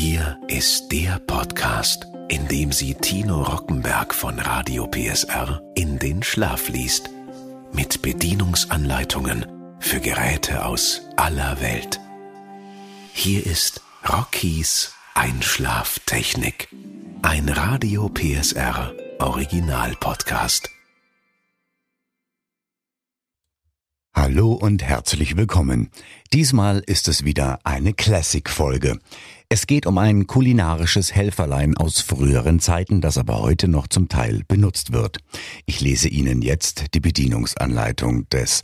Hier ist der Podcast, in dem sie Tino Rockenberg von Radio PSR in den Schlaf liest. Mit Bedienungsanleitungen für Geräte aus aller Welt. Hier ist Rockies Einschlaftechnik. Ein Radio PSR Original Podcast. Hallo und herzlich willkommen. Diesmal ist es wieder eine Classic-Folge. Es geht um ein kulinarisches Helferlein aus früheren Zeiten, das aber heute noch zum Teil benutzt wird. Ich lese Ihnen jetzt die Bedienungsanleitung des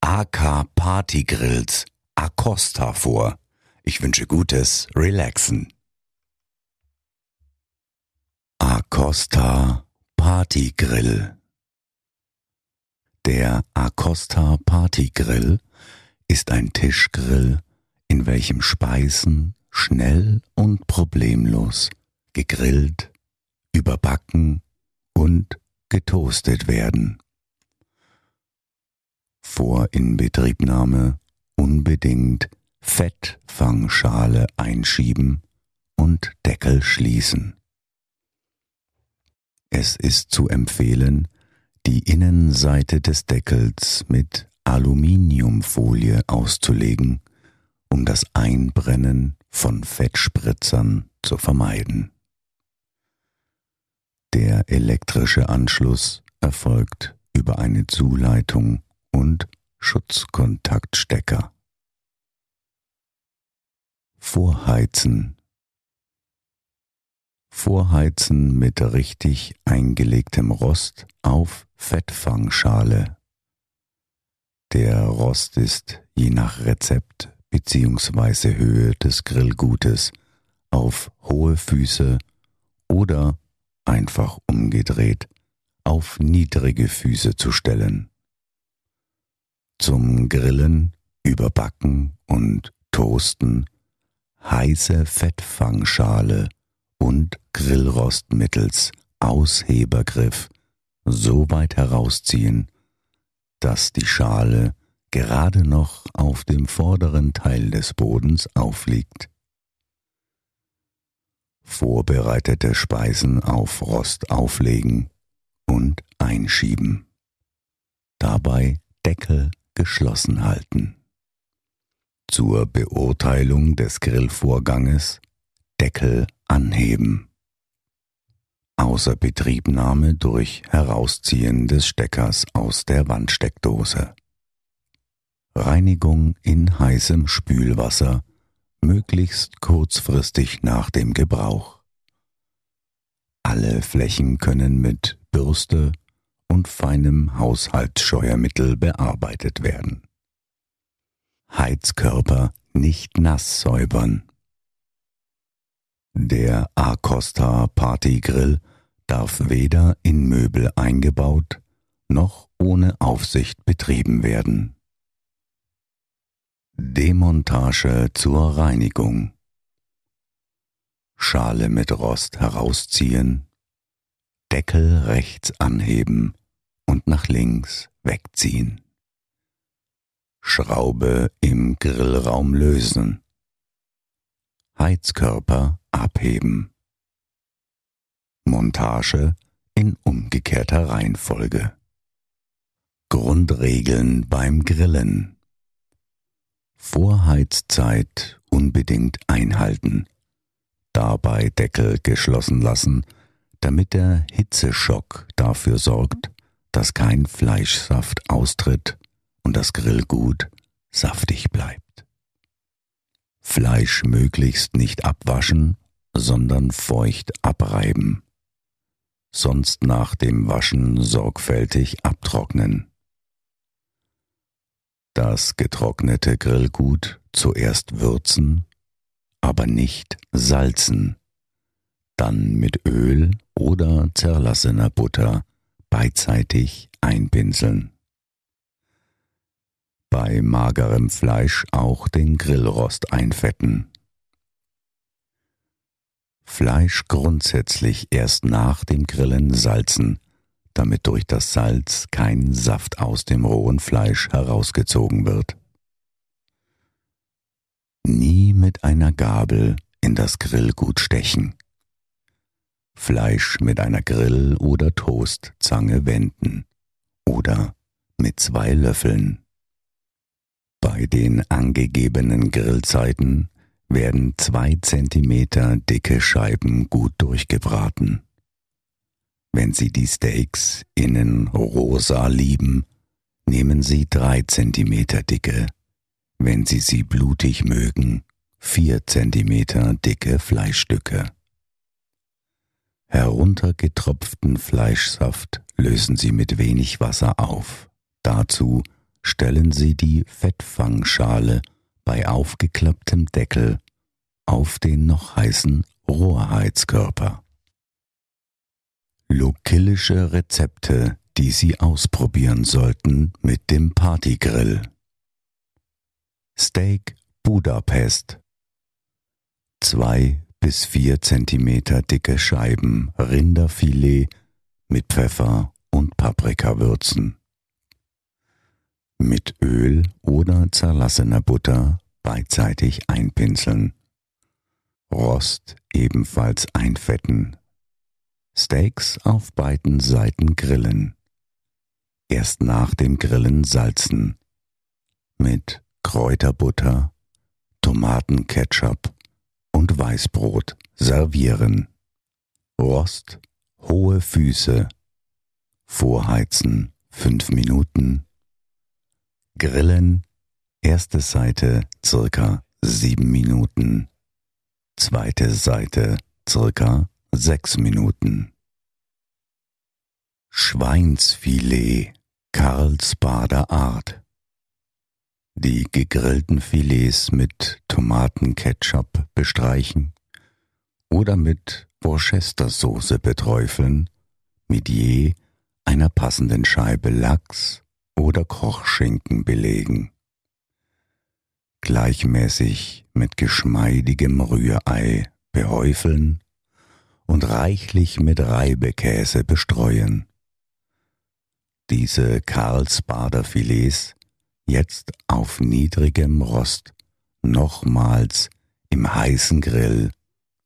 AK Party Grills Acosta vor. Ich wünsche gutes Relaxen. Acosta Party Grill der Acosta Party Grill ist ein Tischgrill, in welchem Speisen schnell und problemlos gegrillt, überbacken und getoastet werden. Vor Inbetriebnahme unbedingt Fettfangschale einschieben und Deckel schließen. Es ist zu empfehlen, die Innenseite des Deckels mit Aluminiumfolie auszulegen, um das Einbrennen von Fettspritzern zu vermeiden. Der elektrische Anschluss erfolgt über eine Zuleitung und Schutzkontaktstecker. Vorheizen Vorheizen mit richtig eingelegtem Rost auf Fettfangschale. Der Rost ist je nach Rezept bzw. Höhe des Grillgutes auf hohe Füße oder einfach umgedreht auf niedrige Füße zu stellen. Zum Grillen, Überbacken und Toasten heiße Fettfangschale und Grillrost mittels Aushebergriff so weit herausziehen, dass die Schale gerade noch auf dem vorderen Teil des Bodens aufliegt. Vorbereitete Speisen auf Rost auflegen und einschieben. Dabei Deckel geschlossen halten. Zur Beurteilung des Grillvorganges Deckel anheben. Außer Betriebnahme durch Herausziehen des Steckers aus der Wandsteckdose. Reinigung in heißem Spülwasser, möglichst kurzfristig nach dem Gebrauch. Alle Flächen können mit Bürste und feinem Haushaltsscheuermittel bearbeitet werden. Heizkörper nicht nass säubern. Der Acosta Party Grill darf weder in Möbel eingebaut noch ohne Aufsicht betrieben werden. Demontage zur Reinigung. Schale mit Rost herausziehen, Deckel rechts anheben und nach links wegziehen. Schraube im Grillraum lösen. Heizkörper abheben. Montage in umgekehrter Reihenfolge. Grundregeln beim Grillen. Vorheizzeit unbedingt einhalten. Dabei Deckel geschlossen lassen, damit der Hitzeschock dafür sorgt, dass kein Fleischsaft austritt und das Grillgut saftig bleibt. Fleisch möglichst nicht abwaschen, sondern feucht abreiben. Sonst nach dem Waschen sorgfältig abtrocknen. Das getrocknete Grillgut zuerst würzen, aber nicht salzen, dann mit Öl oder zerlassener Butter beidseitig einpinseln. Bei magerem Fleisch auch den Grillrost einfetten. Fleisch grundsätzlich erst nach dem Grillen salzen, damit durch das Salz kein Saft aus dem rohen Fleisch herausgezogen wird. Nie mit einer Gabel in das Grillgut stechen. Fleisch mit einer Grill- oder Toastzange wenden oder mit zwei Löffeln. Bei den angegebenen Grillzeiten werden zwei Zentimeter dicke Scheiben gut durchgebraten. Wenn Sie die Steaks innen rosa lieben, nehmen Sie drei Zentimeter dicke. Wenn Sie sie blutig mögen, vier Zentimeter dicke Fleischstücke. Heruntergetropften Fleischsaft lösen Sie mit wenig Wasser auf. Dazu stellen Sie die Fettfangschale bei aufgeklapptem Deckel auf den noch heißen Rohrheizkörper. Lokillische Rezepte, die Sie ausprobieren sollten mit dem Partygrill. Steak Budapest. Zwei bis vier Zentimeter dicke Scheiben Rinderfilet mit Pfeffer und Paprikawürzen. Mit Öl oder zerlassener Butter beidseitig einpinseln. Rost ebenfalls einfetten. Steaks auf beiden Seiten grillen. Erst nach dem Grillen salzen. Mit Kräuterbutter, Tomatenketchup und Weißbrot servieren. Rost, hohe Füße. Vorheizen fünf Minuten. Grillen, erste Seite circa sieben Minuten. Zweite Seite circa sechs Minuten. Schweinsfilet Karlsbader Art. Die gegrillten Filets mit Tomatenketchup bestreichen oder mit Worcestersoße beträufeln, mit je einer passenden Scheibe Lachs oder Kochschinken belegen. Gleichmäßig mit geschmeidigem Rührei behäufeln und reichlich mit Reibekäse bestreuen. Diese Karlsbader Filets jetzt auf niedrigem Rost nochmals im heißen Grill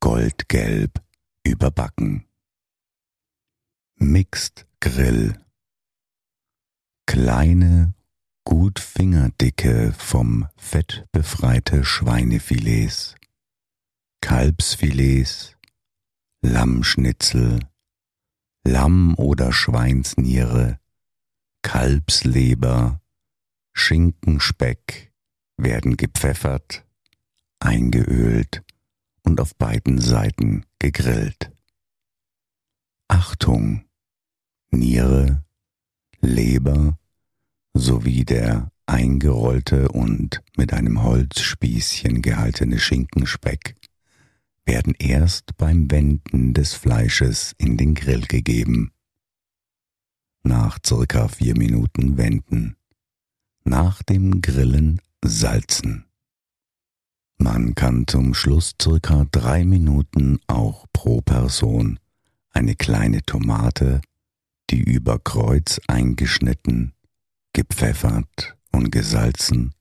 goldgelb überbacken. Mixed Grill Kleine, gut fingerdicke vom Fett befreite Schweinefilets, Kalbsfilets, Lammschnitzel, Lamm- oder Schweinsniere, Kalbsleber, Schinkenspeck werden gepfeffert, eingeölt und auf beiden Seiten gegrillt. Achtung! Niere, Leber sowie der eingerollte und mit einem Holzspießchen gehaltene Schinkenspeck werden erst beim Wenden des Fleisches in den Grill gegeben. Nach circa vier Minuten wenden. Nach dem Grillen salzen. Man kann zum Schluss circa drei Minuten auch pro Person eine kleine Tomate die über Kreuz eingeschnitten, gepfeffert und gesalzen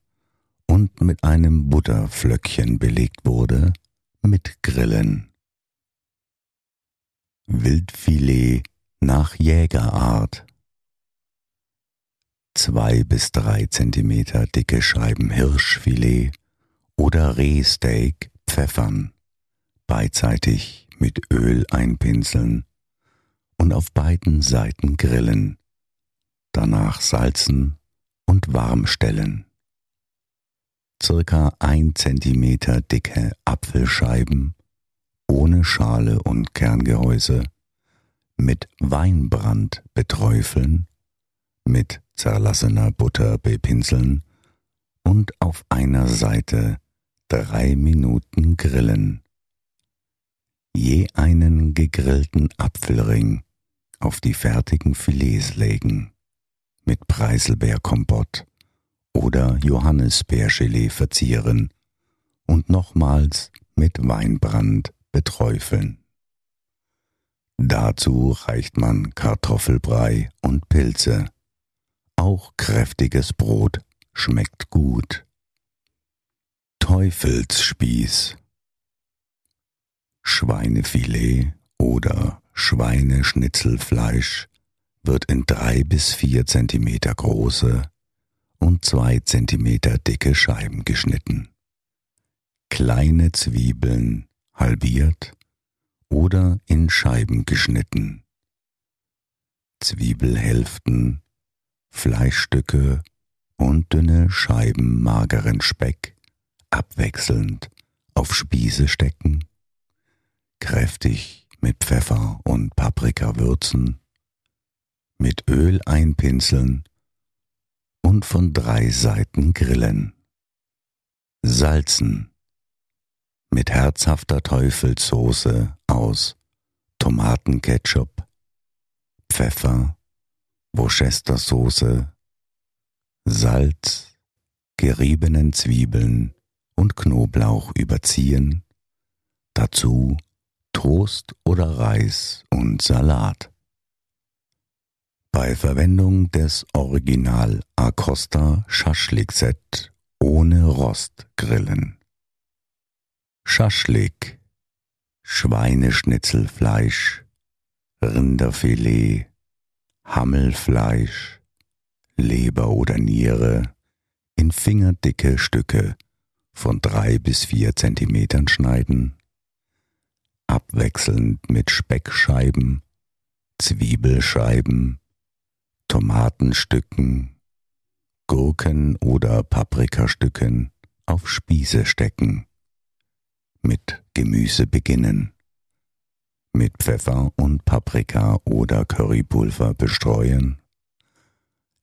und mit einem Butterflöckchen belegt wurde, mit Grillen. Wildfilet nach Jägerart. Zwei bis drei Zentimeter dicke Scheiben Hirschfilet oder Rehsteak pfeffern, beidseitig mit Öl einpinseln und auf beiden Seiten grillen, danach salzen und warm stellen. Circa ein Zentimeter dicke Apfelscheiben ohne Schale und Kerngehäuse mit Weinbrand beträufeln, mit zerlassener Butter bepinseln und auf einer Seite drei Minuten grillen. Je einen gegrillten Apfelring auf die fertigen Filets legen, mit Preiselbeerkompott oder Johannisbeergelee verzieren und nochmals mit Weinbrand beträufeln. Dazu reicht man Kartoffelbrei und Pilze. Auch kräftiges Brot schmeckt gut. Teufelsspieß Schweinefilet oder Schweineschnitzelfleisch wird in drei bis vier Zentimeter große und zwei Zentimeter dicke Scheiben geschnitten. Kleine Zwiebeln halbiert oder in Scheiben geschnitten. Zwiebelhälften, Fleischstücke und dünne Scheiben mageren Speck abwechselnd auf Spieße stecken, kräftig mit Pfeffer und Paprika würzen, mit Öl einpinseln und von drei Seiten grillen. Salzen mit herzhafter Teufelssoße aus Tomatenketchup, Pfeffer, Worcestersoße, Salz, geriebenen Zwiebeln und Knoblauch überziehen, dazu Toast oder Reis und Salat. Bei Verwendung des Original Acosta Schaschlik Set ohne Rost grillen. Schaschlik, Schweineschnitzelfleisch, Rinderfilet, Hammelfleisch, Leber oder Niere in fingerdicke Stücke von drei bis vier Zentimetern schneiden, abwechselnd mit Speckscheiben, Zwiebelscheiben, Tomatenstücken, Gurken oder Paprikastücken auf Spieße stecken mit Gemüse beginnen. Mit Pfeffer und Paprika oder Currypulver bestreuen.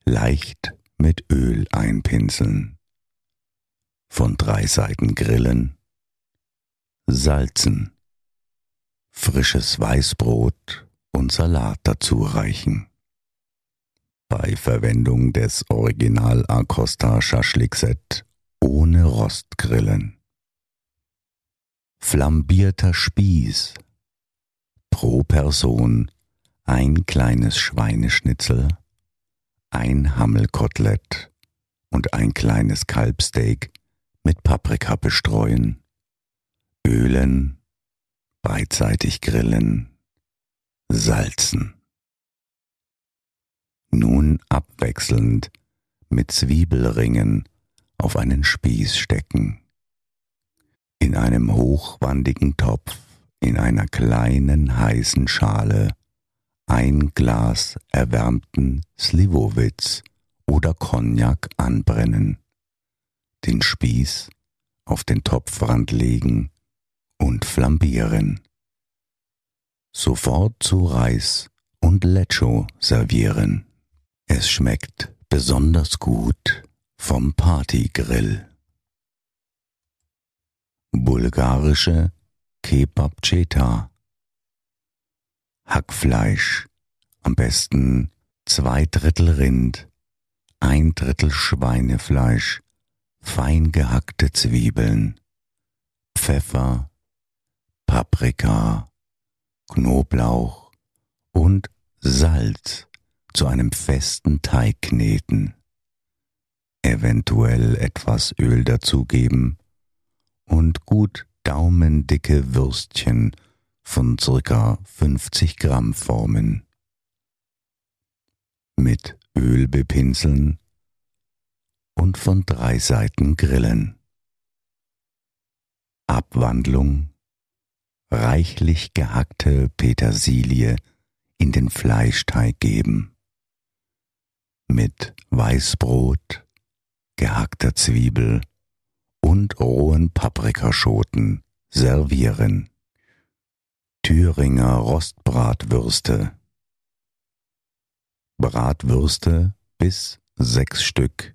Leicht mit Öl einpinseln. Von drei Seiten grillen. Salzen. Frisches Weißbrot und Salat dazu reichen. Bei Verwendung des Original Acosta Schaschlik Set ohne Rost grillen flambierter Spieß. Pro Person ein kleines Schweineschnitzel, ein Hammelkotelett und ein kleines Kalbsteak mit Paprika bestreuen, ölen, beidseitig grillen, salzen. Nun abwechselnd mit Zwiebelringen auf einen Spieß stecken in einem hochwandigen Topf, in einer kleinen heißen Schale, ein Glas erwärmten Slivovitz oder Cognac anbrennen, den Spieß auf den Topfrand legen und flambieren. Sofort zu Reis und Lecho servieren. Es schmeckt besonders gut vom Partygrill bulgarische Kebabcheta. Hackfleisch, am besten zwei Drittel Rind, ein Drittel Schweinefleisch, fein gehackte Zwiebeln, Pfeffer, Paprika, Knoblauch und Salz zu einem festen Teig kneten. Eventuell etwas Öl dazugeben und gut daumendicke Würstchen von circa 50 Gramm formen. Mit Öl bepinseln und von drei Seiten grillen. Abwandlung reichlich gehackte Petersilie in den Fleischteig geben. Mit Weißbrot, gehackter Zwiebel und rohen Paprikaschoten servieren. Thüringer Rostbratwürste. Bratwürste bis sechs Stück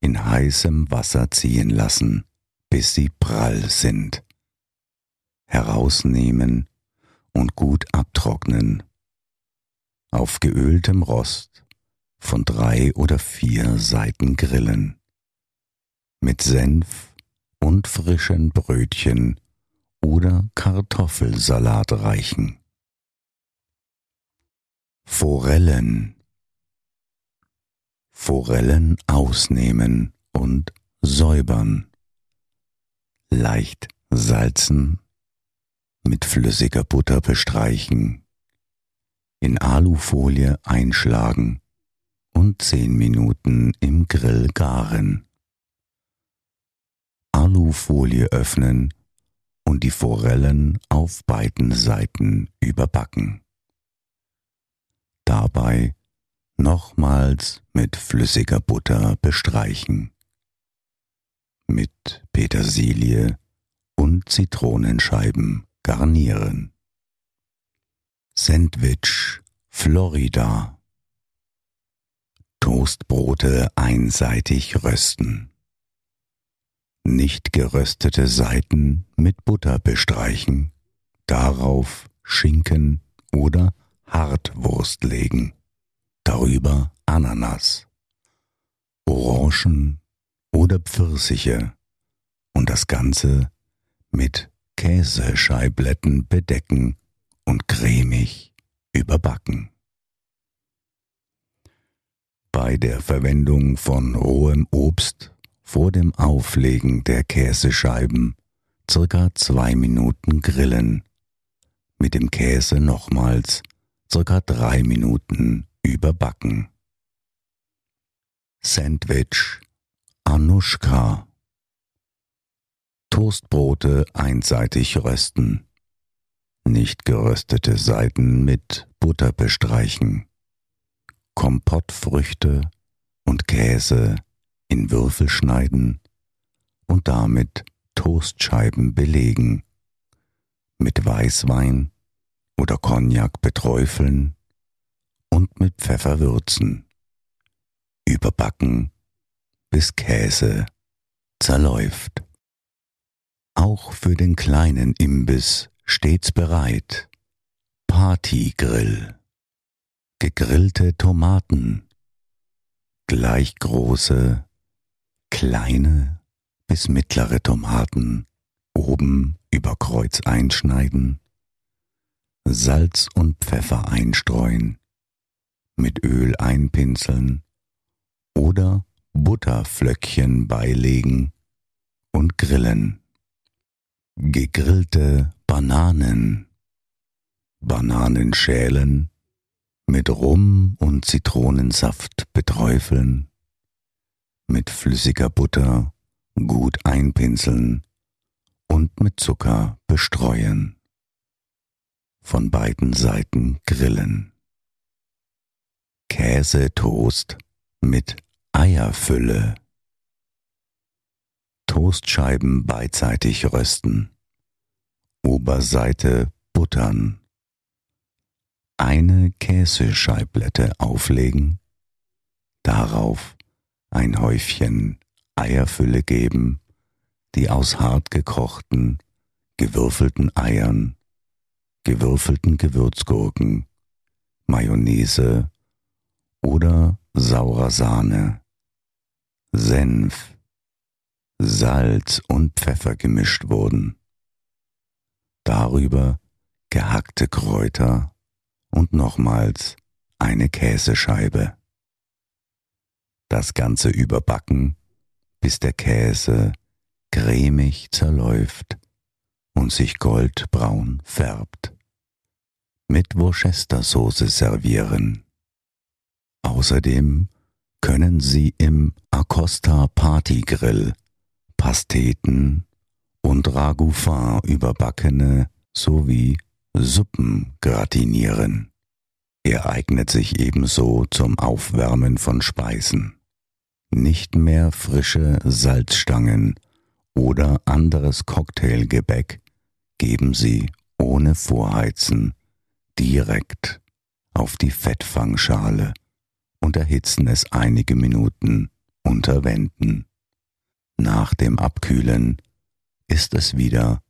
in heißem Wasser ziehen lassen, bis sie prall sind. Herausnehmen und gut abtrocknen. Auf geöltem Rost von drei oder vier Seiten grillen mit Senf und frischen Brötchen oder Kartoffelsalat reichen. Forellen Forellen ausnehmen und säubern. Leicht salzen, mit flüssiger Butter bestreichen, in Alufolie einschlagen und zehn Minuten im Grill garen. Alufolie öffnen und die Forellen auf beiden Seiten überbacken. Dabei nochmals mit flüssiger Butter bestreichen. Mit Petersilie und Zitronenscheiben garnieren. Sandwich Florida Toastbrote einseitig rösten. Nicht geröstete Seiten mit Butter bestreichen, darauf Schinken oder Hartwurst legen, darüber Ananas, Orangen oder Pfirsiche und das Ganze mit Käsescheibletten bedecken und cremig überbacken. Bei der Verwendung von rohem Obst vor dem Auflegen der Käsescheiben circa zwei Minuten grillen, mit dem Käse nochmals circa drei Minuten überbacken. Sandwich Anushka. Toastbrote einseitig rösten, nicht geröstete Seiten mit Butter bestreichen, Kompottfrüchte und Käse in Würfel schneiden und damit Toastscheiben belegen, mit Weißwein oder Cognac beträufeln und mit Pfeffer würzen, überbacken, bis Käse zerläuft. Auch für den kleinen Imbiss stets bereit. Partygrill. Gegrillte Tomaten. Gleich große, kleine bis mittlere Tomaten oben über Kreuz einschneiden, Salz und Pfeffer einstreuen, mit Öl einpinseln oder Butterflöckchen beilegen und grillen. Gegrillte Bananen. Bananen schälen, mit Rum und Zitronensaft beträufeln, mit flüssiger Butter gut einpinseln und mit Zucker bestreuen. Von beiden Seiten grillen. Käsetoast mit Eierfülle. Toastscheiben beidseitig rösten. Oberseite buttern. Eine Käsescheiblette auflegen. Darauf ein Häufchen Eierfülle geben, die aus hart gekochten, gewürfelten Eiern, gewürfelten Gewürzgurken, Mayonnaise oder saurer Sahne, Senf, Salz und Pfeffer gemischt wurden. Darüber gehackte Kräuter und nochmals eine Käsescheibe. Das Ganze überbacken, bis der Käse cremig zerläuft und sich goldbraun färbt. Mit Worcestersoße servieren. Außerdem können Sie im Acosta Party Grill Pasteten und Ragoufin überbackene sowie Suppen gratinieren. Er eignet sich ebenso zum Aufwärmen von Speisen. Nicht mehr frische Salzstangen oder anderes Cocktailgebäck geben Sie ohne Vorheizen direkt auf die Fettfangschale und erhitzen es einige Minuten unter Wänden. Nach dem Abkühlen ist es wieder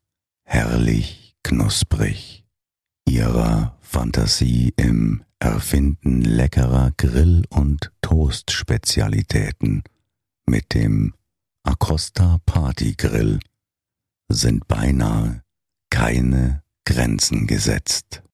herrlich knusprig. Ihrer Fantasie im Erfinden leckerer Grill- und Toast-Spezialitäten mit dem Acosta Party Grill sind beinahe keine Grenzen gesetzt.